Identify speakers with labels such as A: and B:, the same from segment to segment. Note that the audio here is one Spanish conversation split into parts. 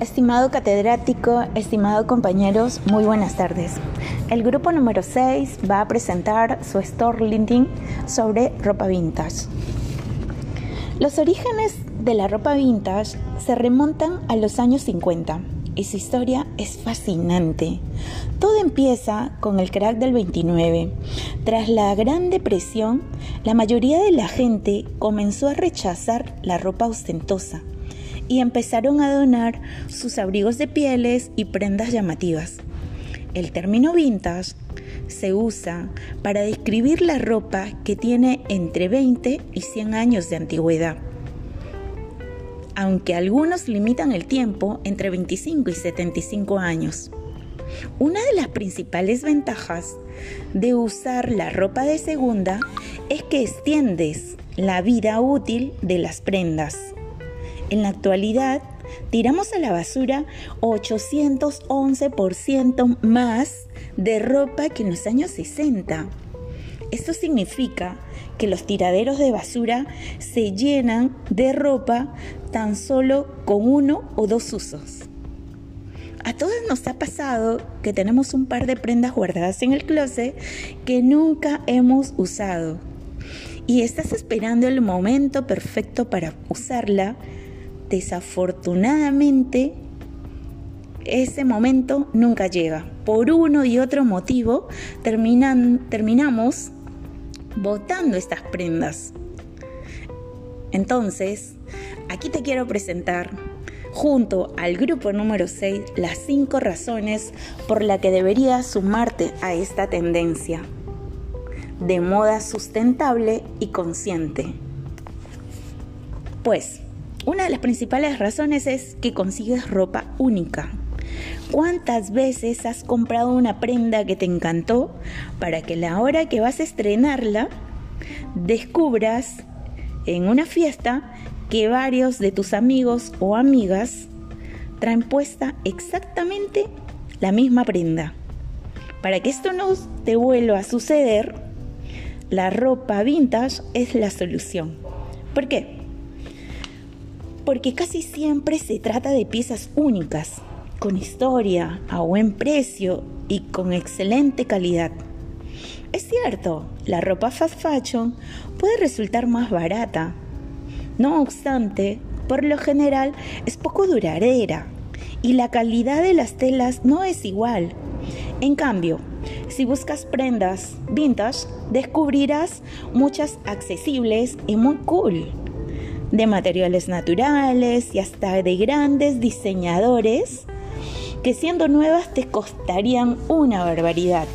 A: Estimado catedrático, estimados compañeros, muy buenas tardes. El grupo número 6 va a presentar su storytelling sobre ropa vintage. Los orígenes de la ropa vintage se remontan a los años 50 y su historia es fascinante. Todo empieza con el crack del 29. Tras la Gran Depresión, la mayoría de la gente comenzó a rechazar la ropa ostentosa y empezaron a donar sus abrigos de pieles y prendas llamativas. El término vintage se usa para describir la ropa que tiene entre 20 y 100 años de antigüedad. Aunque algunos limitan el tiempo entre 25 y 75 años. Una de las principales ventajas de usar la ropa de segunda es que extiendes la vida útil de las prendas. En la actualidad, tiramos a la basura 811% más de ropa que en los años 60. Esto significa que los tiraderos de basura se llenan de ropa tan solo con uno o dos usos. A todos nos ha pasado que tenemos un par de prendas guardadas en el closet que nunca hemos usado y estás esperando el momento perfecto para usarla desafortunadamente ese momento nunca llega. Por uno y otro motivo terminan, terminamos botando estas prendas. Entonces, aquí te quiero presentar junto al grupo número 6 las 5 razones por las que deberías sumarte a esta tendencia de moda sustentable y consciente. Pues, una de las principales razones es que consigues ropa única. ¿Cuántas veces has comprado una prenda que te encantó para que la hora que vas a estrenarla descubras en una fiesta que varios de tus amigos o amigas traen puesta exactamente la misma prenda? Para que esto no te vuelva a suceder, la ropa vintage es la solución. ¿Por qué? Porque casi siempre se trata de piezas únicas, con historia, a buen precio y con excelente calidad. Es cierto, la ropa fast fashion puede resultar más barata. No obstante, por lo general es poco duradera y la calidad de las telas no es igual. En cambio, si buscas prendas vintage, descubrirás muchas accesibles y muy cool de materiales naturales y hasta de grandes diseñadores que siendo nuevas te costarían una barbaridad.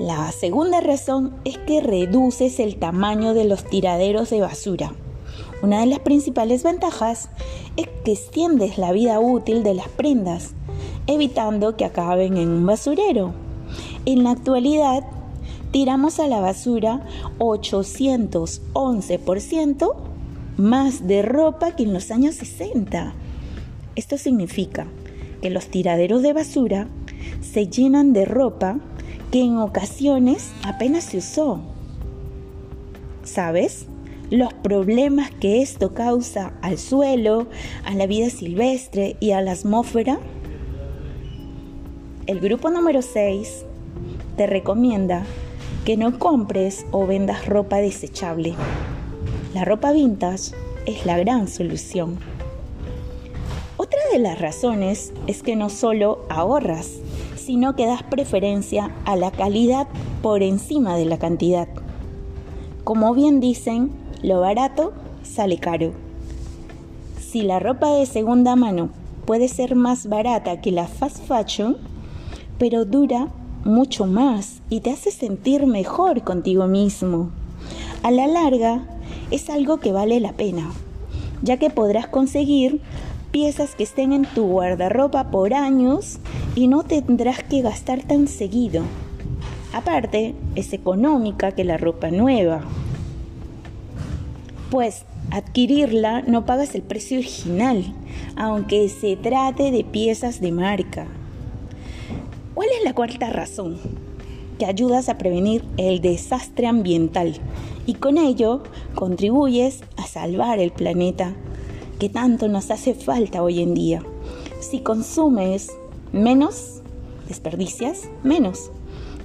A: La segunda razón es que reduces el tamaño de los tiraderos de basura. Una de las principales ventajas es que extiendes la vida útil de las prendas, evitando que acaben en un basurero. En la actualidad, tiramos a la basura 811% más de ropa que en los años 60. Esto significa que los tiraderos de basura se llenan de ropa que en ocasiones apenas se usó. ¿Sabes? Los problemas que esto causa al suelo, a la vida silvestre y a la atmósfera. El grupo número 6 te recomienda que no compres o vendas ropa desechable. La ropa vintage es la gran solución. Otra de las razones es que no solo ahorras, sino que das preferencia a la calidad por encima de la cantidad. Como bien dicen, lo barato sale caro. Si la ropa de segunda mano puede ser más barata que la fast fashion, pero dura mucho más y te hace sentir mejor contigo mismo. A la larga, es algo que vale la pena, ya que podrás conseguir piezas que estén en tu guardarropa por años y no tendrás que gastar tan seguido. Aparte, es económica que la ropa nueva. Pues adquirirla no pagas el precio original, aunque se trate de piezas de marca. ¿Cuál es la cuarta razón? Que ayudas a prevenir el desastre ambiental y con ello contribuyes a salvar el planeta que tanto nos hace falta hoy en día. Si consumes menos, desperdicias menos.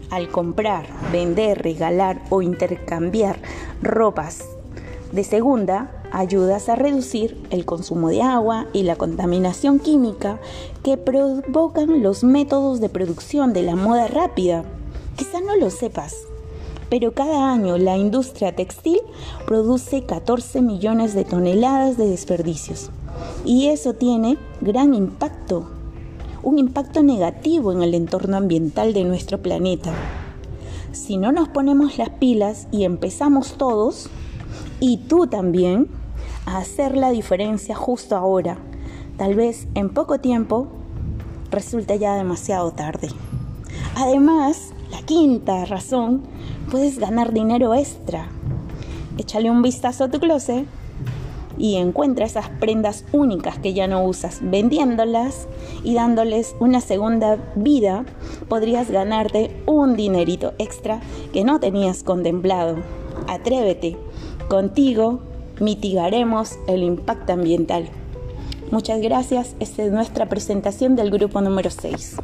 A: Al comprar, vender, regalar o intercambiar ropas de segunda, ayudas a reducir el consumo de agua y la contaminación química que provocan los métodos de producción de la moda rápida. Quizá no lo sepas, pero cada año la industria textil produce 14 millones de toneladas de desperdicios. Y eso tiene gran impacto, un impacto negativo en el entorno ambiental de nuestro planeta. Si no nos ponemos las pilas y empezamos todos, y tú también, a hacer la diferencia justo ahora, tal vez en poco tiempo, resulta ya demasiado tarde. Además, la quinta razón, puedes ganar dinero extra. Échale un vistazo a tu closet y encuentra esas prendas únicas que ya no usas. Vendiéndolas y dándoles una segunda vida, podrías ganarte un dinerito extra que no tenías contemplado. Atrévete. Contigo mitigaremos el impacto ambiental. Muchas gracias. Esta es nuestra presentación del grupo número 6.